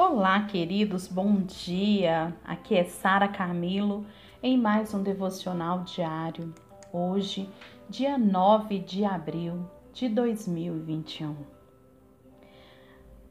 Olá, queridos, bom dia. Aqui é Sara Camilo em mais um devocional diário. Hoje, dia 9 de abril de 2021.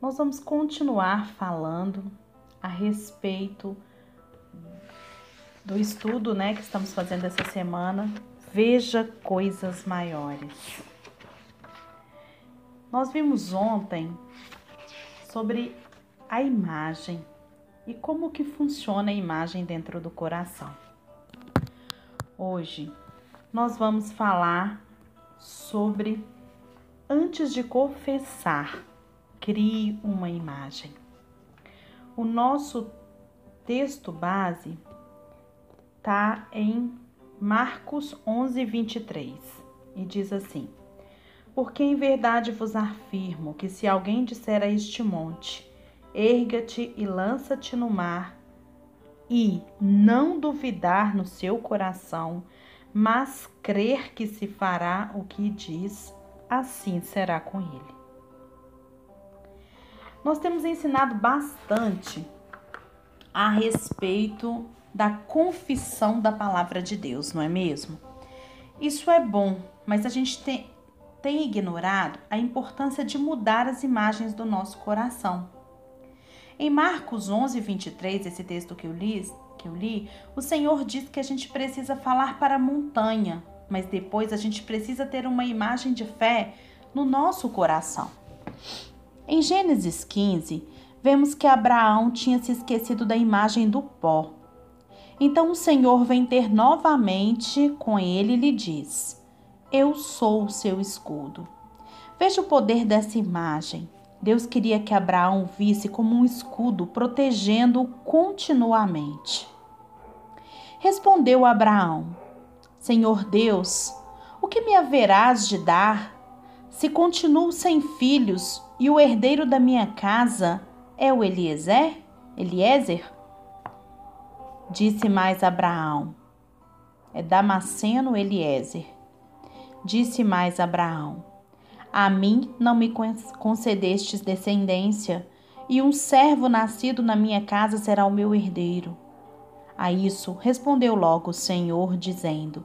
Nós vamos continuar falando a respeito do estudo, né, que estamos fazendo essa semana. Veja coisas maiores. Nós vimos ontem sobre a imagem e como que funciona a imagem dentro do coração. Hoje nós vamos falar sobre antes de confessar, crie uma imagem. O nosso texto base está em Marcos 11, 23 e diz assim: Porque em verdade vos afirmo que se alguém disser a este monte, erga-te e lança-te no mar, e não duvidar no seu coração, mas crer que se fará o que diz, assim será com ele. Nós temos ensinado bastante a respeito da confissão da palavra de Deus, não é mesmo? Isso é bom, mas a gente tem, tem ignorado a importância de mudar as imagens do nosso coração. Em Marcos 11, 23, esse texto que eu li, que eu li, o Senhor diz que a gente precisa falar para a montanha, mas depois a gente precisa ter uma imagem de fé no nosso coração. Em Gênesis 15, vemos que Abraão tinha se esquecido da imagem do pó. Então o Senhor vem ter novamente com ele e lhe diz: Eu sou o seu escudo. Veja o poder dessa imagem. Deus queria que Abraão visse como um escudo protegendo-o continuamente. Respondeu Abraão: Senhor Deus, o que me haverás de dar se continuo sem filhos e o herdeiro da minha casa é o Eliezer? Eliezer? Disse mais Abraão: É Damasceno Eliezer. Disse mais Abraão: a mim não me concedestes descendência, e um servo nascido na minha casa será o meu herdeiro. A isso respondeu logo o Senhor, dizendo: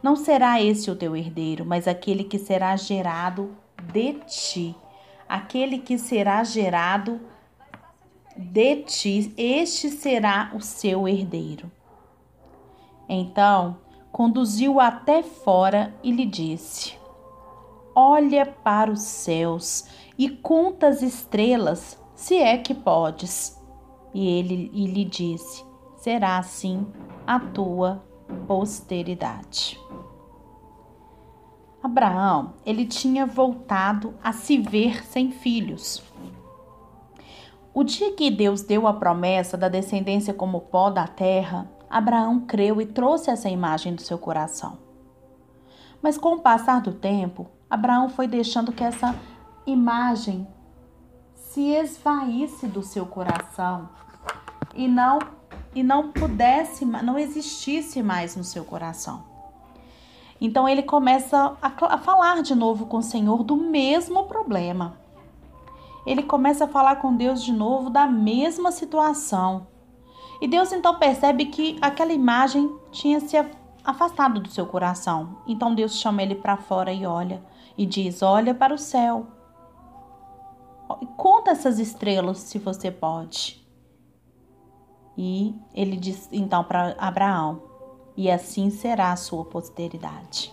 Não será esse o teu herdeiro, mas aquele que será gerado de ti. Aquele que será gerado de ti, este será o seu herdeiro. Então conduziu-o até fora e lhe disse: olha para os céus e conta as estrelas, se é que podes. E ele e lhe disse: Será assim a tua posteridade. Abraão, ele tinha voltado a se ver sem filhos. O dia que Deus deu a promessa da descendência como pó da terra, Abraão creu e trouxe essa imagem do seu coração. Mas com o passar do tempo, Abraão foi deixando que essa imagem se esvaísse do seu coração e não e não pudesse, não existisse mais no seu coração. Então ele começa a, a falar de novo com o Senhor do mesmo problema. Ele começa a falar com Deus de novo da mesma situação. E Deus então percebe que aquela imagem tinha se afastado do seu coração. Então Deus chama ele para fora e olha e diz: Olha para o céu. Conta essas estrelas se você pode. E ele diz então para Abraão: E assim será a sua posteridade.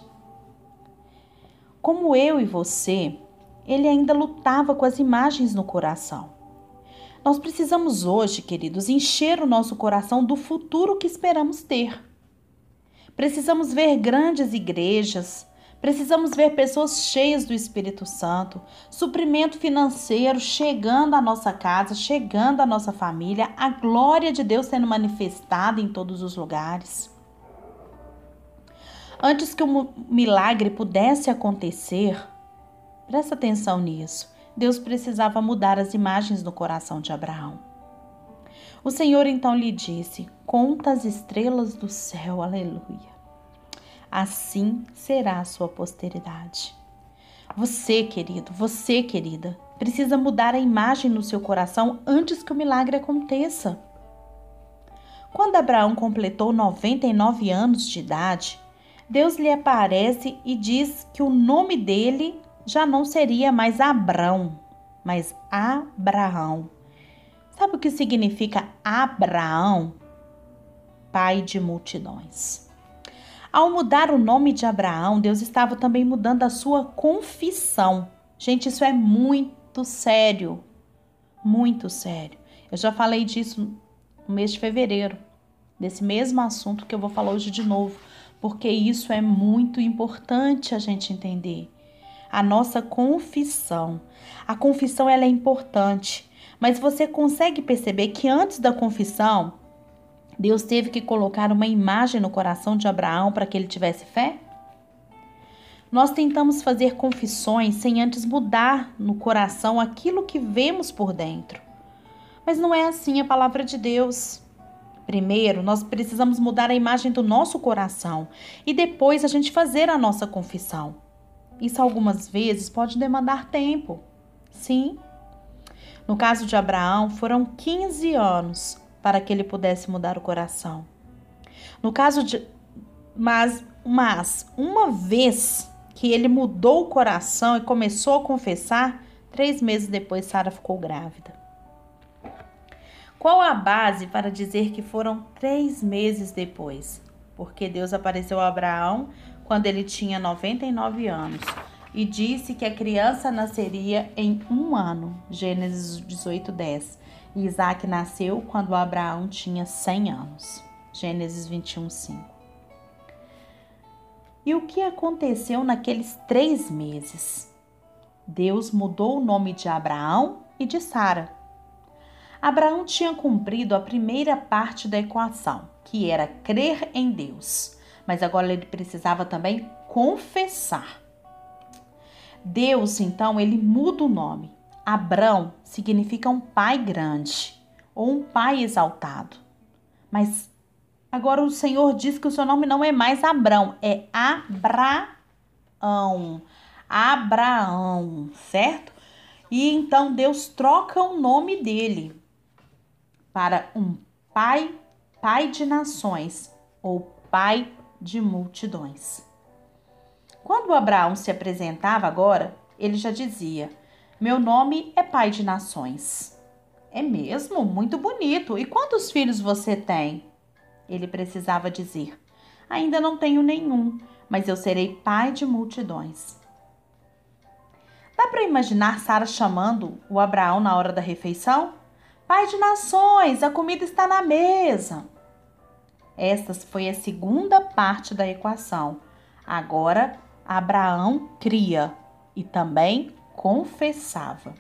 Como eu e você, ele ainda lutava com as imagens no coração. Nós precisamos hoje, queridos, encher o nosso coração do futuro que esperamos ter. Precisamos ver grandes igrejas, Precisamos ver pessoas cheias do Espírito Santo, suprimento financeiro chegando à nossa casa, chegando à nossa família, a glória de Deus sendo manifestada em todos os lugares. Antes que o milagre pudesse acontecer, presta atenção nisso. Deus precisava mudar as imagens no coração de Abraão. O Senhor então lhe disse: Conta as estrelas do céu, aleluia assim será a sua posteridade. Você, querido, você, querida, precisa mudar a imagem no seu coração antes que o milagre aconteça. Quando Abraão completou 99 anos de idade, Deus lhe aparece e diz que o nome dele já não seria mais Abrão, mas Abraão. Sabe o que significa Abraão? Pai de multidões. Ao mudar o nome de Abraão, Deus estava também mudando a sua confissão. Gente, isso é muito sério. Muito sério. Eu já falei disso no mês de fevereiro, desse mesmo assunto que eu vou falar hoje de novo, porque isso é muito importante a gente entender. A nossa confissão. A confissão ela é importante, mas você consegue perceber que antes da confissão, Deus teve que colocar uma imagem no coração de Abraão para que ele tivesse fé? Nós tentamos fazer confissões sem antes mudar no coração aquilo que vemos por dentro. Mas não é assim a palavra de Deus. Primeiro, nós precisamos mudar a imagem do nosso coração e depois a gente fazer a nossa confissão. Isso algumas vezes pode demandar tempo. Sim. No caso de Abraão, foram 15 anos para que ele pudesse mudar o coração. No caso de. Mas, mas uma vez que ele mudou o coração e começou a confessar, três meses depois Sara ficou grávida. Qual a base para dizer que foram três meses depois? Porque Deus apareceu a Abraão quando ele tinha 99 anos e disse que a criança nasceria em um ano. Gênesis 18, 10. Isaac nasceu quando Abraão tinha 100 anos. Gênesis 21, 5. E o que aconteceu naqueles três meses? Deus mudou o nome de Abraão e de Sara. Abraão tinha cumprido a primeira parte da equação, que era crer em Deus, mas agora ele precisava também confessar. Deus, então, ele muda o nome Abrão significa um pai grande ou um pai exaltado. Mas agora o Senhor diz que o seu nome não é mais Abrão, é Abraão. Abraão, certo? E então Deus troca o nome dele para um pai, pai de nações ou pai de multidões. Quando Abraão se apresentava agora, ele já dizia: meu nome é pai de nações. É mesmo? Muito bonito. E quantos filhos você tem? Ele precisava dizer: Ainda não tenho nenhum, mas eu serei pai de multidões. Dá para imaginar Sara chamando o Abraão na hora da refeição? Pai de nações, a comida está na mesa. Esta foi a segunda parte da equação. Agora, Abraão cria e também confessava.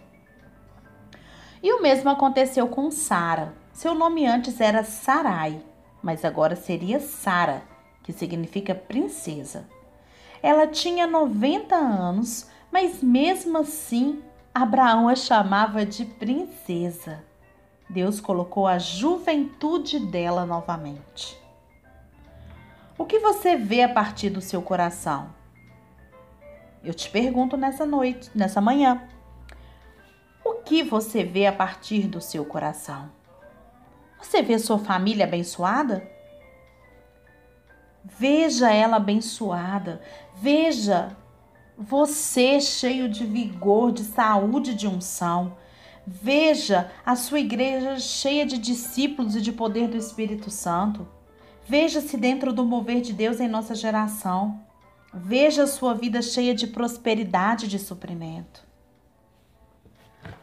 E o mesmo aconteceu com Sara. Seu nome antes era Sarai, mas agora seria Sara, que significa princesa. Ela tinha 90 anos, mas mesmo assim Abraão a chamava de princesa. Deus colocou a juventude dela novamente. O que você vê a partir do seu coração? Eu te pergunto nessa noite, nessa manhã. O que você vê a partir do seu coração? Você vê sua família abençoada? Veja ela abençoada. Veja você cheio de vigor, de saúde, de unção. Veja a sua igreja cheia de discípulos e de poder do Espírito Santo. Veja-se dentro do mover de Deus em nossa geração. Veja a sua vida cheia de prosperidade e de suprimento.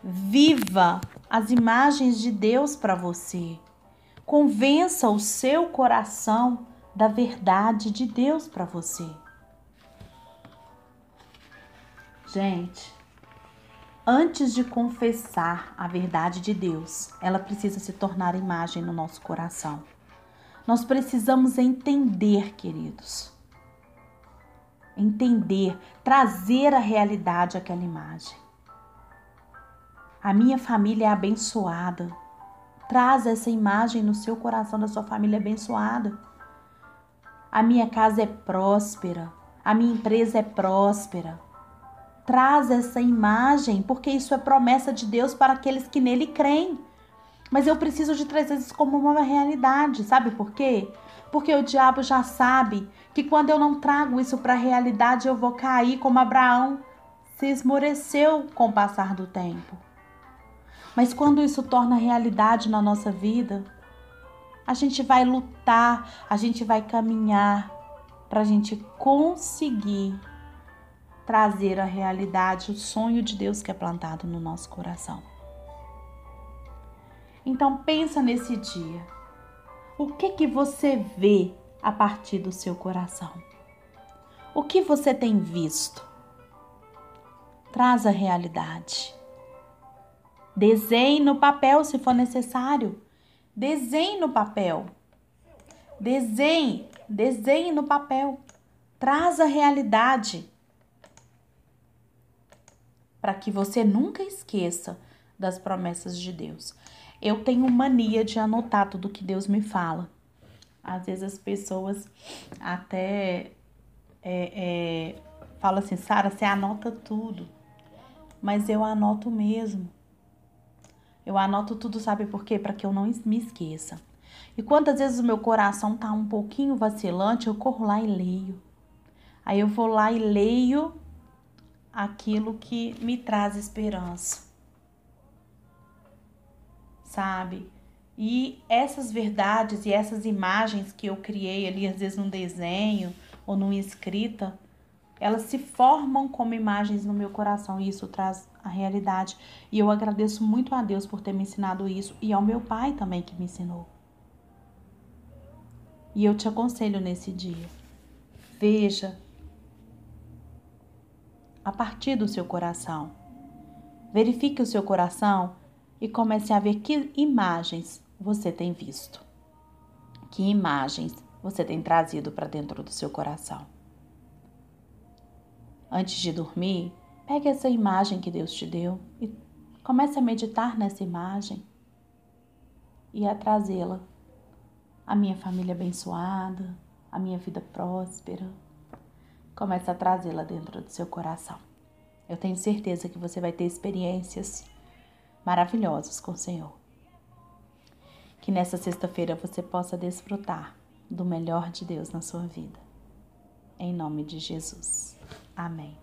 Viva as imagens de Deus para você. Convença o seu coração da verdade de Deus para você. Gente, antes de confessar a verdade de Deus, ela precisa se tornar imagem no nosso coração. Nós precisamos entender, queridos, entender, trazer a realidade àquela imagem. A minha família é abençoada. Traz essa imagem no seu coração da sua família abençoada. A minha casa é próspera. A minha empresa é próspera. traz essa imagem, porque isso é promessa de Deus para aqueles que nele creem. Mas eu preciso de trazer isso como uma realidade, sabe por quê? Porque o diabo já sabe que quando eu não trago isso para a realidade, eu vou cair como Abraão se esmoreceu com o passar do tempo. Mas quando isso torna realidade na nossa vida, a gente vai lutar, a gente vai caminhar para a gente conseguir trazer à realidade o sonho de Deus que é plantado no nosso coração. Então pensa nesse dia. O que que você vê a partir do seu coração? O que você tem visto? Traz a realidade. Desenhe no papel se for necessário. Desenhe no papel. Desenhe, desenhe no papel. Traz a realidade para que você nunca esqueça das promessas de Deus. Eu tenho mania de anotar tudo que Deus me fala. Às vezes as pessoas até é, é, falam assim, Sara, você anota tudo. Mas eu anoto mesmo. Eu anoto tudo, sabe por quê? Para que eu não me esqueça. E quantas vezes o meu coração tá um pouquinho vacilante, eu corro lá e leio. Aí eu vou lá e leio aquilo que me traz esperança. Sabe? E essas verdades e essas imagens que eu criei ali, às vezes num desenho ou numa escrita, elas se formam como imagens no meu coração e isso traz a realidade. E eu agradeço muito a Deus por ter me ensinado isso e ao meu pai também que me ensinou. E eu te aconselho nesse dia. Veja a partir do seu coração. Verifique o seu coração e comece a ver que imagens você tem visto. Que imagens você tem trazido para dentro do seu coração. Antes de dormir, pegue essa imagem que Deus te deu e comece a meditar nessa imagem e a trazê-la. A minha família abençoada, a minha vida próspera, Comece a trazê-la dentro do seu coração. Eu tenho certeza que você vai ter experiências maravilhosas com o Senhor. Que nessa sexta-feira você possa desfrutar do melhor de Deus na sua vida. Em nome de Jesus. Amém.